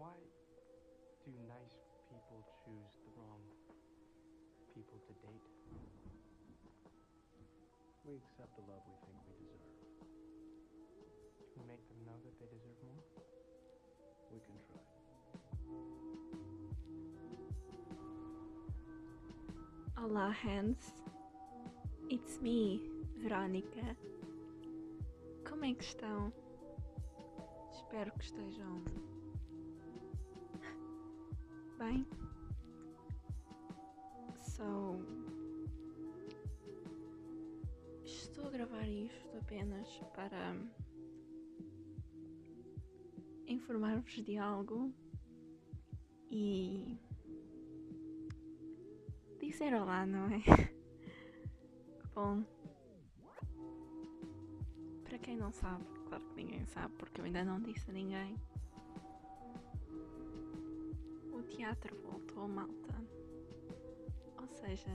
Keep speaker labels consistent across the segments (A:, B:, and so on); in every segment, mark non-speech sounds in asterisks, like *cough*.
A: Why do nice people choose the wrong people to date?
B: We accept the love we think we deserve.
A: Can we make them know that they deserve more?
B: We can try.
C: Olá, Hans. It's me, Verónica. Como é que estão? Espero que estejam bem. Estou a gravar isto apenas para informar-vos de algo e dizer olá, não é? *laughs* Bom, para quem não sabe, claro que ninguém sabe porque eu ainda não disse a ninguém. Teatro voltou, malta. Ou seja,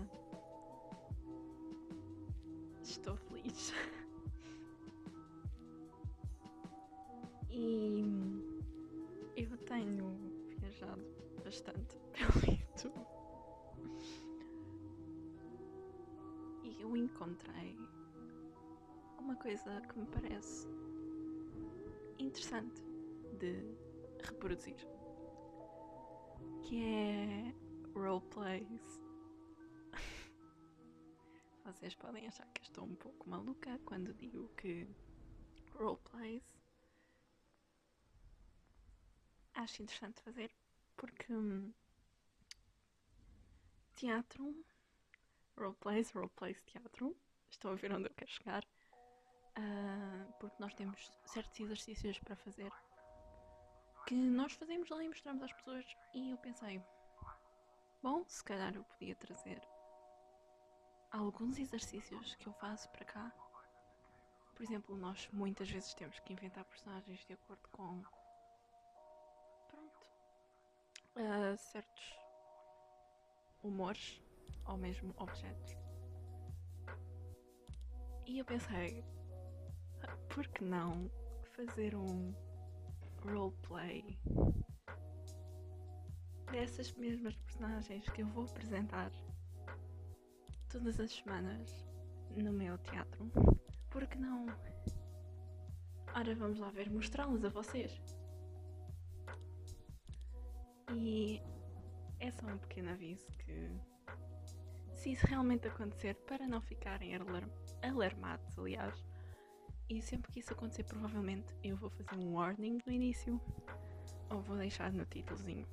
C: estou feliz. E eu tenho viajado bastante pelo YouTube. E eu encontrei uma coisa que me parece interessante de reproduzir, que é roleplays. *laughs* Vocês podem achar que estou um pouco maluca quando digo que roleplays acho interessante fazer porque hum, teatro, roleplays, roleplays, teatro, estão a ver onde eu quero chegar, ah, porque nós temos certos exercícios para fazer que nós fazemos lá e mostramos às pessoas e eu pensei, bom, se calhar eu podia trazer alguns exercícios que eu faço para cá. Por exemplo, nós muitas vezes temos que inventar personagens de acordo com pronto ah, certos humores ou mesmo objetos. E eu pensei, "Ah, por que não fazer um roleplay dessas mesmas personagens que eu vou apresentar todas as semanas no meu teatro? Por que não? Ora, vamos lá ver, mostrá-los a vocês. E é só um pequeno aviso que se isso realmente acontecer, para não ficarem alar- alarmados, aliás, e sempre que isso acontecer, provavelmente eu vou fazer um warning no início ou vou deixar no títulozinho.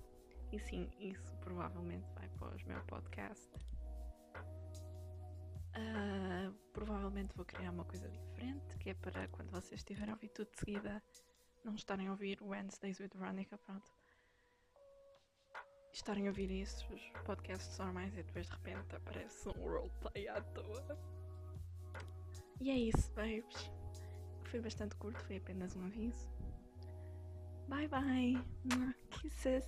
C: E sim, isso provavelmente vai para os meu podcast. Ah, provavelmente vou criar uma coisa diferente, que é para quando vocês estiverem a ouvir tudo de seguida, não estarem a ouvir Wednesdays with Veronica, pronto. Estarem a ouvir isso, os podcasts normais e depois de repente aparece um roleplay à toa. E é isso, babes. Foi bastante curto, foi apenas um aviso. Bye bye. Kisses.